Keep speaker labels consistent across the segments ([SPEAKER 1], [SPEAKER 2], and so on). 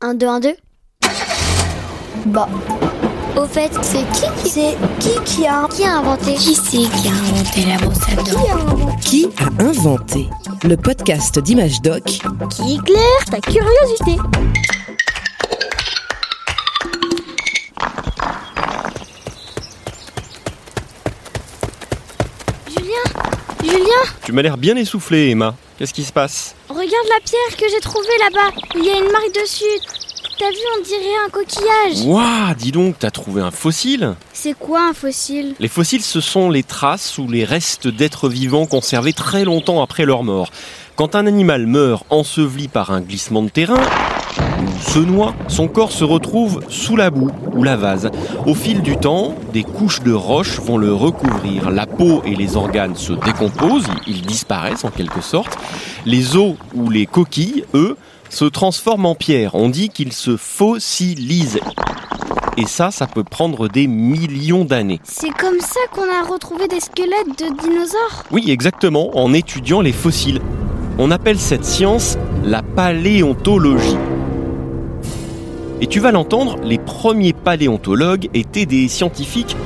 [SPEAKER 1] 1, 2, 1, 2 Bah. Au fait, c'est qui qui c'est qui qui a qui a inventé?
[SPEAKER 2] Qui c'est qui a inventé la brosse à
[SPEAKER 1] qui
[SPEAKER 2] dents
[SPEAKER 1] a inventé?
[SPEAKER 3] Qui a inventé Le podcast d'Image Doc?
[SPEAKER 1] Qui éclaire ta curiosité? Julien? Julien?
[SPEAKER 4] Tu m'as l'air bien essoufflé, Emma. Qu'est-ce qui se passe
[SPEAKER 1] Regarde la pierre que j'ai trouvée là-bas. Il y a une marque dessus. T'as vu, on dirait un coquillage.
[SPEAKER 4] Ouah, dis donc, t'as trouvé un fossile
[SPEAKER 1] C'est quoi un fossile?
[SPEAKER 4] Les fossiles, ce sont les traces ou les restes d'êtres vivants conservés très longtemps après leur mort. Quand un animal meurt enseveli par un glissement de terrain, se noie, son corps se retrouve sous la boue ou la vase. Au fil du temps, des couches de roches vont le recouvrir. La peau et les organes se décomposent, ils disparaissent en quelque sorte. Les os ou les coquilles, eux, se transforment en pierre. On dit qu'ils se fossilisent. Et ça, ça peut prendre des millions d'années.
[SPEAKER 1] C'est comme ça qu'on a retrouvé des squelettes de dinosaures?
[SPEAKER 4] Oui, exactement, en étudiant les fossiles. On appelle cette science la paléontologie. Et tu vas l'entendre, les premiers paléontologues étaient des scientifiques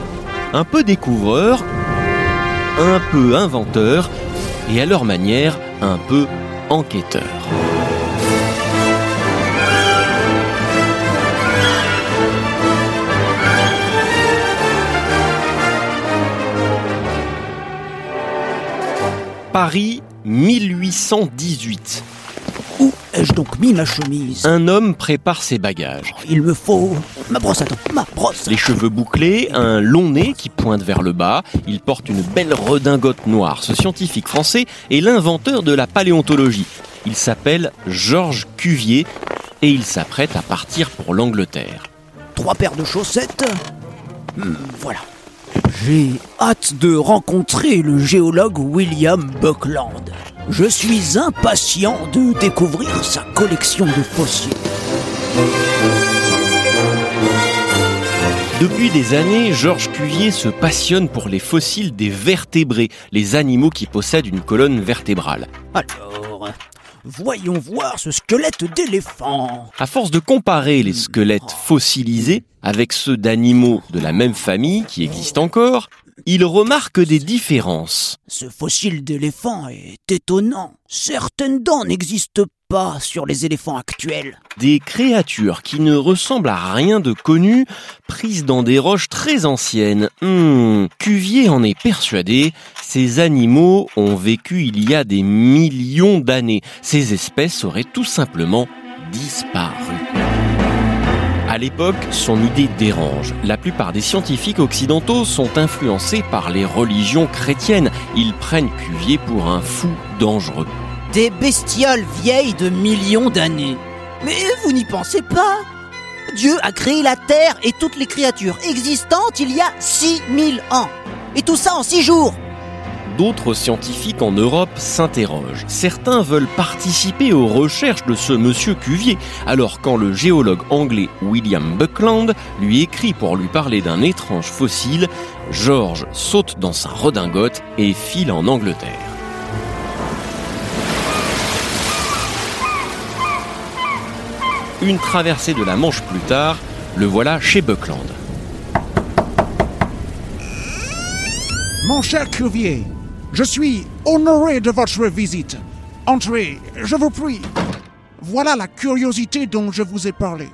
[SPEAKER 4] un peu découvreurs, un peu inventeurs, et à leur manière, un peu enquêteurs. Paris 1818.
[SPEAKER 5] Où ai-je donc mis ma chemise?
[SPEAKER 4] Un homme prépare ses bagages.
[SPEAKER 5] Il me faut ma brosse à dents, ma brosse.
[SPEAKER 4] Les cheveux bouclés, un long nez qui pointe vers le bas, il porte une belle redingote noire. Ce scientifique français est l'inventeur de la paléontologie. Il s'appelle Georges Cuvier et il s'apprête à partir pour l'Angleterre.
[SPEAKER 5] Trois paires de chaussettes. Hmm, voilà. J'ai hâte de rencontrer le géologue William Buckland. Je suis impatient de découvrir sa collection de fossiles.
[SPEAKER 4] Depuis des années, Georges Cuvier se passionne pour les fossiles des vertébrés, les animaux qui possèdent une colonne vertébrale.
[SPEAKER 5] Alors, voyons voir ce squelette d'éléphant.
[SPEAKER 4] À force de comparer les squelettes fossilisés avec ceux d'animaux de la même famille qui existent encore, il remarque des différences.
[SPEAKER 5] Ce fossile d'éléphant est étonnant. Certaines dents n'existent pas sur les éléphants actuels.
[SPEAKER 4] Des créatures qui ne ressemblent à rien de connu, prises dans des roches très anciennes. Hmm, Cuvier en est persuadé, ces animaux ont vécu il y a des millions d'années. Ces espèces auraient tout simplement disparu. À l'époque, son idée dérange. La plupart des scientifiques occidentaux sont influencés par les religions chrétiennes. Ils prennent Cuvier pour un fou dangereux.
[SPEAKER 5] Des bestioles vieilles de millions d'années. Mais vous n'y pensez pas Dieu a créé la Terre et toutes les créatures existantes il y a 6000 ans. Et tout ça en 6 jours.
[SPEAKER 4] D'autres scientifiques en Europe s'interrogent. Certains veulent participer aux recherches de ce monsieur Cuvier. Alors quand le géologue anglais William Buckland lui écrit pour lui parler d'un étrange fossile, George saute dans sa redingote et file en Angleterre. Une traversée de la Manche plus tard, le voilà chez Buckland.
[SPEAKER 6] Mon cher Cuvier, je suis honoré de votre visite. Entrez, je vous prie. Voilà la curiosité dont je vous ai parlé.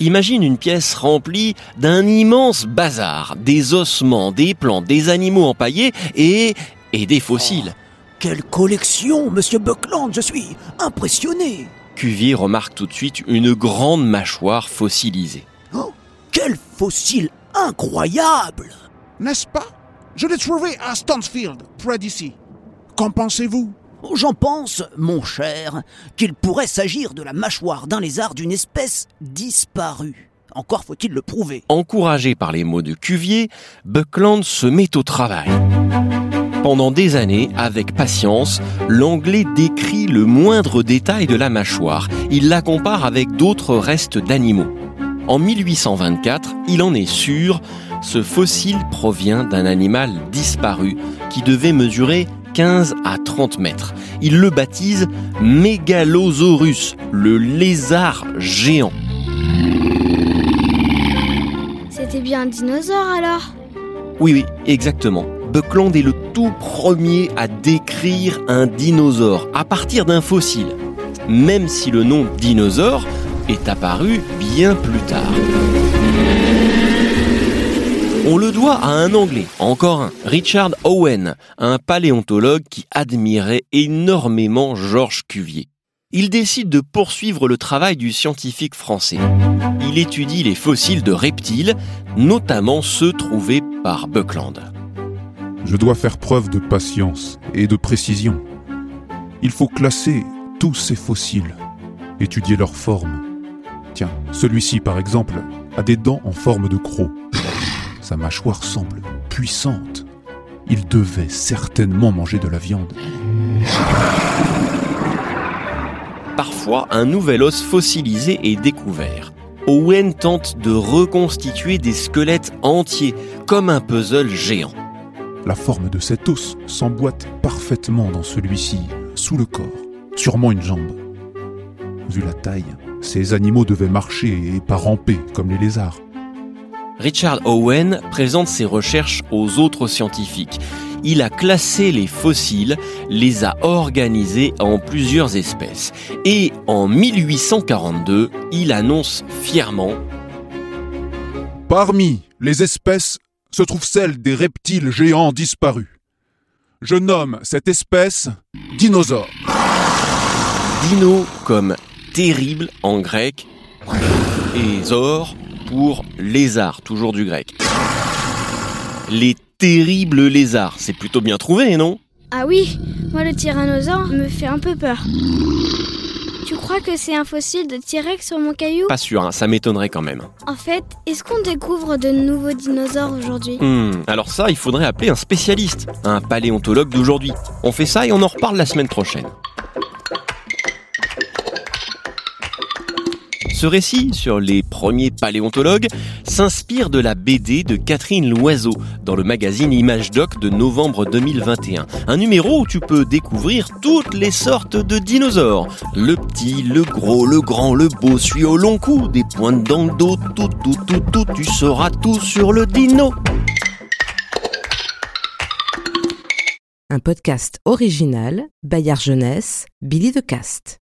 [SPEAKER 4] Imagine une pièce remplie d'un immense bazar, des ossements, des plantes, des animaux empaillés et, et des fossiles.
[SPEAKER 5] Quelle collection, monsieur Buckland, je suis impressionné.
[SPEAKER 4] Cuvier remarque tout de suite une grande mâchoire fossilisée.
[SPEAKER 5] Oh, quel fossile incroyable
[SPEAKER 6] N'est-ce pas? Je l'ai trouvé à Stansfield, près d'ici. Qu'en pensez-vous?
[SPEAKER 5] J'en pense, mon cher, qu'il pourrait s'agir de la mâchoire d'un lézard d'une espèce disparue. Encore faut-il le prouver.
[SPEAKER 4] Encouragé par les mots de Cuvier, Buckland se met au travail. Pendant des années, avec patience, l'anglais décrit le moindre détail de la mâchoire. Il la compare avec d'autres restes d'animaux. En 1824, il en est sûr, ce fossile provient d'un animal disparu qui devait mesurer 15 à 30 mètres. Il le baptise Megalosaurus, le lézard géant.
[SPEAKER 1] C'était bien un dinosaure alors?
[SPEAKER 4] Oui, oui, exactement. Buckland est le tout premier à décrire un dinosaure à partir d'un fossile, même si le nom dinosaure est apparu bien plus tard. On le doit à un Anglais, encore un, Richard Owen, un paléontologue qui admirait énormément Georges Cuvier. Il décide de poursuivre le travail du scientifique français. Il étudie les fossiles de reptiles, notamment ceux trouvés par Buckland.
[SPEAKER 7] Je dois faire preuve de patience et de précision. Il faut classer tous ces fossiles, étudier leur forme. Tiens, celui-ci par exemple a des dents en forme de croc. Sa mâchoire semble puissante. Il devait certainement manger de la viande.
[SPEAKER 4] Parfois, un nouvel os fossilisé est découvert. Owen tente de reconstituer des squelettes entiers, comme un puzzle géant.
[SPEAKER 7] La forme de cet os s'emboîte parfaitement dans celui-ci, sous le corps, sûrement une jambe. Vu la taille, ces animaux devaient marcher et pas ramper comme les lézards.
[SPEAKER 4] Richard Owen présente ses recherches aux autres scientifiques. Il a classé les fossiles, les a organisés en plusieurs espèces. Et en 1842, il annonce fièrement
[SPEAKER 7] Parmi les espèces se trouve celle des reptiles géants disparus. Je nomme cette espèce dinosaure.
[SPEAKER 4] Dino comme terrible en grec et zor pour lézard, toujours du grec. Les terribles lézards, c'est plutôt bien trouvé, non?
[SPEAKER 1] Ah oui, moi le tyrannosaure me fait un peu peur. Tu crois que c'est un fossile de T-Rex sur mon caillou?
[SPEAKER 4] Pas sûr, hein, ça m'étonnerait quand même.
[SPEAKER 1] En fait, est-ce qu'on découvre de nouveaux dinosaures aujourd'hui?
[SPEAKER 4] Hmm, alors ça, il faudrait appeler un spécialiste, un paléontologue d'aujourd'hui. On fait ça et on en reparle la semaine prochaine. Ce récit sur les premiers paléontologues s'inspire de la BD de Catherine Loiseau dans le magazine Image Doc de novembre 2021. Un numéro où tu peux découvrir toutes les sortes de dinosaures. Le petit, le gros, le grand, le beau, celui au long cou, des pointes dans le dos, tout, tout, tout, tout, tu sauras tout sur le dino.
[SPEAKER 3] Un podcast original, Bayard Jeunesse, Billy de Cast.